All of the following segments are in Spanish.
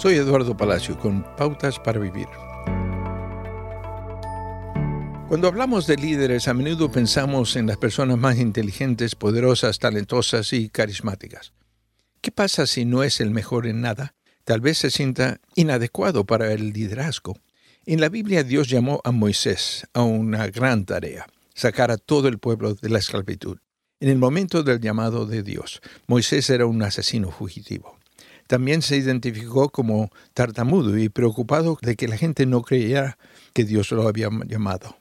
Soy Eduardo Palacio con Pautas para Vivir. Cuando hablamos de líderes, a menudo pensamos en las personas más inteligentes, poderosas, talentosas y carismáticas. ¿Qué pasa si no es el mejor en nada? Tal vez se sienta inadecuado para el liderazgo. En la Biblia Dios llamó a Moisés a una gran tarea, sacar a todo el pueblo de la esclavitud. En el momento del llamado de Dios, Moisés era un asesino fugitivo. También se identificó como tartamudo y preocupado de que la gente no creyera que Dios lo había llamado.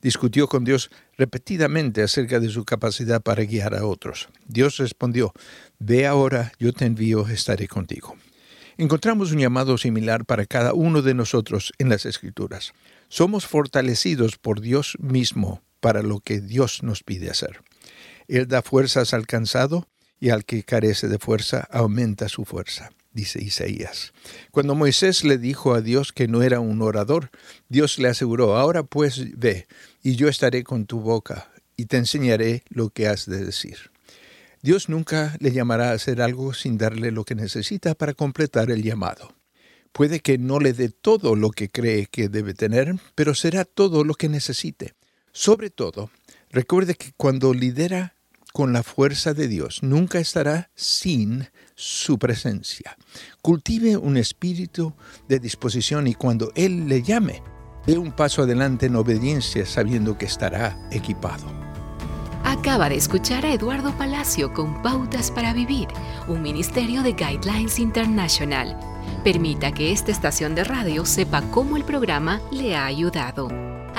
Discutió con Dios repetidamente acerca de su capacidad para guiar a otros. Dios respondió, Ve ahora, yo te envío, estaré contigo. Encontramos un llamado similar para cada uno de nosotros en las Escrituras. Somos fortalecidos por Dios mismo para lo que Dios nos pide hacer. Él da fuerzas al cansado y al que carece de fuerza aumenta su fuerza dice Isaías. Cuando Moisés le dijo a Dios que no era un orador, Dios le aseguró, ahora pues ve, y yo estaré con tu boca, y te enseñaré lo que has de decir. Dios nunca le llamará a hacer algo sin darle lo que necesita para completar el llamado. Puede que no le dé todo lo que cree que debe tener, pero será todo lo que necesite. Sobre todo, recuerde que cuando lidera con la fuerza de Dios, nunca estará sin su presencia. Cultive un espíritu de disposición y cuando Él le llame, dé un paso adelante en obediencia sabiendo que estará equipado. Acaba de escuchar a Eduardo Palacio con Pautas para Vivir, un ministerio de Guidelines International. Permita que esta estación de radio sepa cómo el programa le ha ayudado.